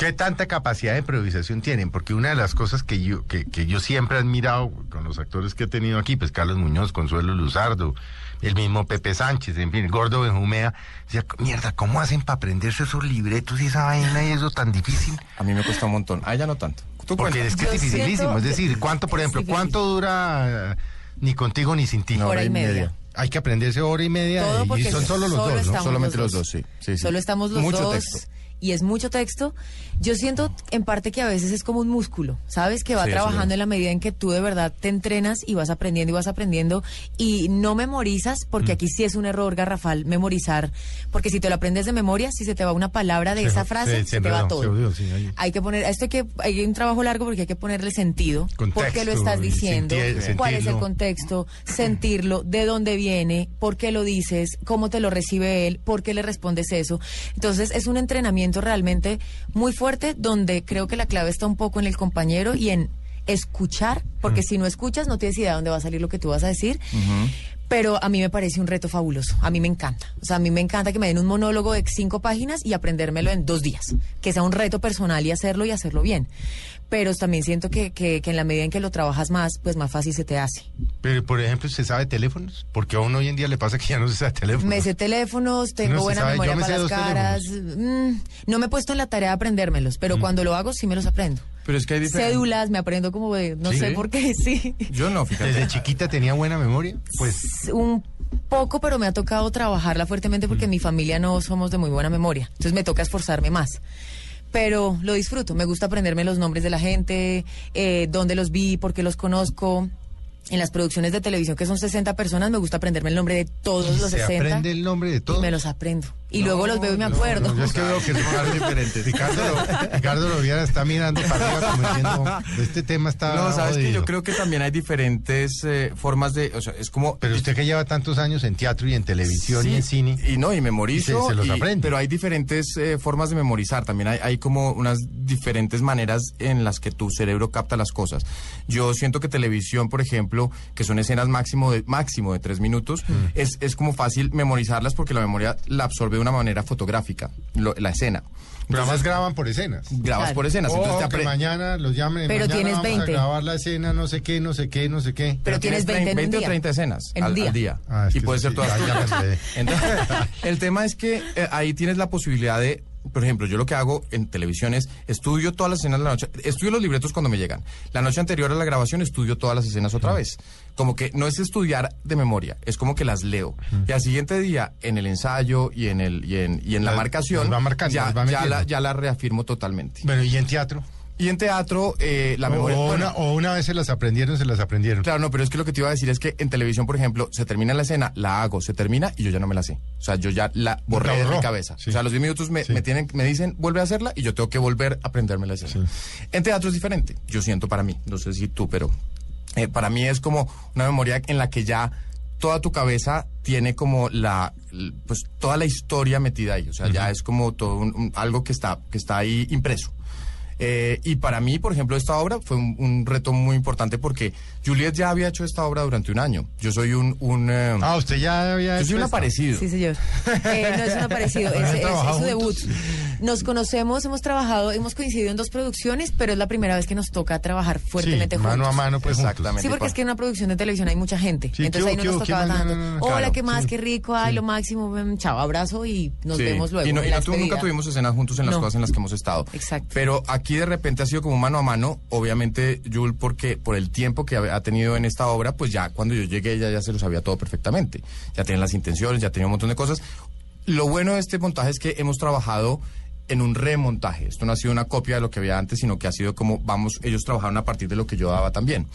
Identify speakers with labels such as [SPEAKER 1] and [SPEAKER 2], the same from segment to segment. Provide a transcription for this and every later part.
[SPEAKER 1] ¿Qué tanta capacidad de improvisación tienen? Porque una de las cosas que yo, que, que yo siempre he admirado con los actores que he tenido aquí, pues Carlos Muñoz, Consuelo Luzardo, el mismo Pepe Sánchez, en fin, Gordo Benjumea, decía, mierda, ¿cómo hacen para aprenderse esos libretos y esa vaina y eso tan difícil?
[SPEAKER 2] A mí me cuesta un montón. A ella no tanto. Tú
[SPEAKER 1] Porque es que
[SPEAKER 3] Yo
[SPEAKER 1] es dificilísimo. Es decir, ¿cuánto, por ejemplo, cuánto dura ni contigo ni sin ti?
[SPEAKER 2] Una
[SPEAKER 3] Hora y media.
[SPEAKER 1] Hay que aprenderse hora y media
[SPEAKER 3] Todo
[SPEAKER 1] y son solo los
[SPEAKER 3] solo
[SPEAKER 1] dos, ¿no?
[SPEAKER 2] Solamente
[SPEAKER 3] los
[SPEAKER 2] los dos, sí. sí, sí.
[SPEAKER 3] Solo estamos los
[SPEAKER 2] Mucho
[SPEAKER 3] dos.
[SPEAKER 2] texto.
[SPEAKER 3] Y es mucho texto. Yo siento en parte que a veces es como un músculo, ¿sabes? Que va
[SPEAKER 2] Sí,
[SPEAKER 3] trabajando en la medida en que tú de verdad te entrenas y vas aprendiendo y vas aprendiendo y no memorizas,
[SPEAKER 1] Mm.
[SPEAKER 3] porque aquí sí es un error garrafal memorizar, porque si te lo aprendes de memoria, si se te va una palabra de
[SPEAKER 1] Se-
[SPEAKER 3] esa frase,
[SPEAKER 1] se-
[SPEAKER 3] se,
[SPEAKER 1] se
[SPEAKER 3] te va todo.
[SPEAKER 1] sí,
[SPEAKER 3] hay que poner, esto hay que, hay un trabajo largo porque hay que ponerle sentido. ¿Por qué lo
[SPEAKER 1] Contexto
[SPEAKER 3] estás diciendo?
[SPEAKER 1] sentir-
[SPEAKER 3] ¿Cuál es el contexto? Sentirlo, de dónde viene, por qué lo dices, cómo te lo recibe él, por qué le respondes eso. Entonces es un entrenamiento realmente muy fuerte donde creo que la clave está un poco en el compañero y en escuchar, porque si no escuchas no tienes idea de dónde va a salir lo que tú vas a decir. Pero a mí me parece un reto fabuloso. A mí me encanta. O sea, a mí me encanta que me den un monólogo de cinco páginas y aprendérmelo en dos días. Que sea un reto personal y hacerlo y hacerlo bien. Pero también siento que, que, que en la medida en que lo trabajas más, pues más fácil se te hace.
[SPEAKER 1] Pero, por ejemplo, ¿se sabe teléfonos? Porque a uno hoy en día le pasa que ya no se sabe teléfonos.
[SPEAKER 3] Me sé teléfonos, tengo
[SPEAKER 1] No
[SPEAKER 3] buena
[SPEAKER 1] sabe,
[SPEAKER 3] memoria
[SPEAKER 1] me
[SPEAKER 3] para las caras. Mm, no me he puesto en la tarea de aprendérmelos, pero
[SPEAKER 1] Mm.
[SPEAKER 3] cuando lo hago sí me los aprendo.
[SPEAKER 2] Pero es que hay diferencias.
[SPEAKER 3] Cédulas, me aprendo como de, no
[SPEAKER 2] ¿Sí?
[SPEAKER 3] sé por qué, sí.
[SPEAKER 2] Yo no, fíjate.
[SPEAKER 1] ¿Desde chiquita tenía buena memoria? Pues
[SPEAKER 3] un poco, pero me ha tocado trabajarla fuertemente porque en mi familia no somos de muy buena memoria. Entonces me toca esforzarme más. Pero lo disfruto, me gusta aprenderme los nombres de la gente, eh, dónde los vi, por qué los conozco. En las producciones de televisión, que son 60 personas, me gusta aprenderme el nombre de todos los
[SPEAKER 1] se
[SPEAKER 3] 60.
[SPEAKER 1] aprende el nombre de
[SPEAKER 3] Y
[SPEAKER 1] todos.
[SPEAKER 3] me los aprendo. Y luego los veo y me acuerdo.
[SPEAKER 1] no, yo es que veo que son diferentes. Ricardo, lo, Ricardo Loviera está mirando para arriba como diciendo, este tema está
[SPEAKER 2] No, sabes que
[SPEAKER 1] jodido".
[SPEAKER 2] yo creo que también hay diferentes eh, formas de, o sea, es como
[SPEAKER 1] Pero usted que lleva tantos años en teatro y en televisión y en cine.
[SPEAKER 2] Y no, y memorizo.
[SPEAKER 1] Y se- se los
[SPEAKER 2] y-
[SPEAKER 1] aprende.
[SPEAKER 2] Pero hay diferentes eh, formas de memorizar. También hay, hay como unas diferentes maneras en las que tu cerebro capta las cosas. Yo siento que televisión, por ejemplo, que son escenas máximo de, máximo de tres minutos,
[SPEAKER 1] Mm.
[SPEAKER 2] es, es como fácil memorizarlas porque la memoria la absorbe una manera fotográfica, lo- la escena.
[SPEAKER 1] Pero además graban por escenas.
[SPEAKER 2] Grabas
[SPEAKER 3] Claro.
[SPEAKER 2] por escenas.
[SPEAKER 1] Oh,
[SPEAKER 2] entonces te
[SPEAKER 1] que mañana los llamen.
[SPEAKER 3] Pero
[SPEAKER 1] mañana
[SPEAKER 3] tienes
[SPEAKER 1] vamos
[SPEAKER 3] 20.
[SPEAKER 1] a grabar la escena, no sé qué, no sé qué, no sé qué.
[SPEAKER 3] Pero tienes 20 en un
[SPEAKER 2] 20 o
[SPEAKER 3] día.
[SPEAKER 2] 30 escenas
[SPEAKER 3] En un
[SPEAKER 2] al,
[SPEAKER 3] día.
[SPEAKER 2] al día.
[SPEAKER 1] Ah,
[SPEAKER 2] y puede ser
[SPEAKER 1] sí,
[SPEAKER 2] todas. Entonces, el tema es que eh, ahí tienes la posibilidad de, por ejemplo, yo lo que hago en televisión es estudio todas las escenas de la noche, estudio los libretos cuando me llegan. La noche anterior a la grabación estudio todas las escenas otra vez. Como que no es estudiar de memoria, es como que las leo. Y al siguiente día, en el ensayo y en, el, y en, y en la
[SPEAKER 1] Las-
[SPEAKER 2] marcación,
[SPEAKER 1] marcando,
[SPEAKER 2] ya, ya, la, ya la reafirmo totalmente.
[SPEAKER 1] Bueno, ¿y en teatro?
[SPEAKER 2] Y en teatro, eh, la memoria...
[SPEAKER 1] o,
[SPEAKER 2] bueno,
[SPEAKER 1] una, o una vez se las aprendieron, se las aprendieron.
[SPEAKER 2] Claro, no, pero es que lo que te iba a decir es que en televisión, por ejemplo, se termina la escena, la hago, se termina y yo ya no me la sé. O sea, yo ya la borré de mi cabeza.
[SPEAKER 1] Sí.
[SPEAKER 2] O sea, a los 10 minutos me,
[SPEAKER 1] Sí.
[SPEAKER 2] me tienen, me dicen, vuelve a hacerla y yo tengo que volver a aprenderme la escena. En teatro es diferente, yo siento para mí, no sé si tú, pero eh, para mí es como una memoria en la que ya toda tu cabeza tiene como la pues toda la historia metida ahí o sea ya es como todo un- un- algo que está que está ahí impreso Eh, y para mí, por ejemplo, esta obra fue un, un reto muy importante porque Juliet ya había hecho esta obra durante un año. Yo soy un... un eh,
[SPEAKER 1] Ah, usted ya había
[SPEAKER 2] yo soy
[SPEAKER 1] hecho
[SPEAKER 2] un aparecido.
[SPEAKER 3] Sí, señor. Eh, no es un aparecido, es,
[SPEAKER 1] ¿Han
[SPEAKER 3] es-
[SPEAKER 1] trabajado
[SPEAKER 3] es su debut. Nos conocemos, hemos trabajado, hemos coincidido en dos producciones, pero es la primera vez que nos toca trabajar fuertemente
[SPEAKER 1] sí,
[SPEAKER 3] juntos.
[SPEAKER 1] mano a mano, pues.
[SPEAKER 2] Exactamente.
[SPEAKER 3] Sí, porque es que en una producción de televisión hay mucha gente.
[SPEAKER 1] Sí,
[SPEAKER 3] Entonces ahí
[SPEAKER 1] ¿qué
[SPEAKER 3] no nos tocaba tanto.
[SPEAKER 1] No, no, no,
[SPEAKER 3] Hola,
[SPEAKER 2] claro,
[SPEAKER 3] qué más,
[SPEAKER 1] sí.
[SPEAKER 3] qué rico, ay, lo máximo, mm, chao, abrazo y nos
[SPEAKER 2] Sí.
[SPEAKER 3] vemos luego.
[SPEAKER 2] Y, no- y no nunca tuvimos escenas juntos en las
[SPEAKER 3] No.
[SPEAKER 2] cosas en las que hemos estado.
[SPEAKER 3] Exacto.
[SPEAKER 2] Pero aquí de repente ha sido como mano a mano. Obviamente, Jul, porque por el tiempo que ha ha tenido en esta obra, pues ya cuando yo llegué ella ya se lo sabía todo perfectamente. Ya tenía las intenciones, ya tenía un montón de cosas. Lo bueno de este montaje es que hemos trabajado en un remontaje. Esto no ha sido una copia de lo que había antes, sino que ha sido como, vamos, ellos trabajaron a partir de lo que yo daba también.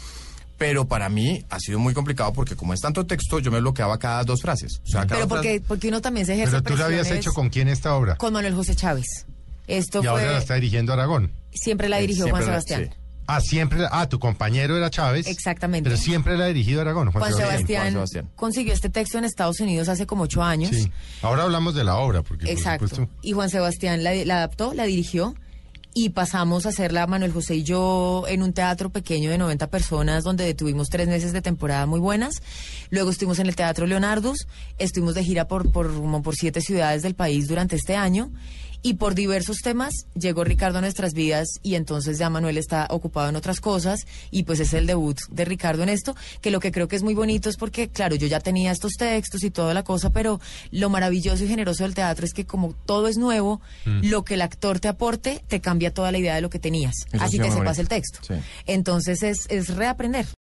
[SPEAKER 2] Pero para mí ha sido muy complicado porque como es tanto texto, yo me bloqueaba cada dos frases. O sea, cada
[SPEAKER 3] Pero
[SPEAKER 2] frase-
[SPEAKER 3] porque, porque uno también se ejerce
[SPEAKER 1] Pero tú lo habías hecho con quién esta obra.
[SPEAKER 3] con Manuel José Chávez. Esto
[SPEAKER 1] y ahora la está dirigiendo Aragón.
[SPEAKER 3] Siempre la
[SPEAKER 2] Eh,
[SPEAKER 3] dirigió
[SPEAKER 2] siempre
[SPEAKER 3] Juan
[SPEAKER 2] la-
[SPEAKER 3] Sebastián.
[SPEAKER 2] sí.
[SPEAKER 1] Ah, siempre, ah, tu compañero era Chávez.
[SPEAKER 3] Exactamente.
[SPEAKER 1] Pero siempre la ha dirigido Aragón, Juan,
[SPEAKER 3] Juan
[SPEAKER 1] Sebastián.
[SPEAKER 3] Sebastián,
[SPEAKER 2] Juan Sebastián.
[SPEAKER 3] consiguió este texto en Estados Unidos hace como ocho años.
[SPEAKER 1] Sí. Ahora hablamos de la obra, porque
[SPEAKER 3] Exacto.
[SPEAKER 1] por supuesto.
[SPEAKER 3] Y Juan Sebastián la, la adaptó, la dirigió y pasamos a hacerla Manuel José y yo en un teatro pequeño de 90 personas donde tuvimos tres meses de temporada muy buenas. Luego estuvimos en el Teatro Leonardus, estuvimos de gira por, por, como por siete ciudades del país durante este año. Y por diversos temas llegó Ricardo a nuestras vidas y entonces ya Manuel está ocupado en otras cosas y pues es el debut de Ricardo en esto, que lo que creo que es muy bonito es porque, claro, yo ya tenía estos textos y toda la cosa, pero lo maravilloso y generoso del teatro es que como todo es nuevo, lo que el actor te aporte te cambia toda la idea de lo que tenías,
[SPEAKER 2] Eso
[SPEAKER 3] así
[SPEAKER 2] sí, muy
[SPEAKER 3] sepas
[SPEAKER 2] bonito.
[SPEAKER 3] el texto.
[SPEAKER 2] Sí.
[SPEAKER 3] Entonces es, es reaprender.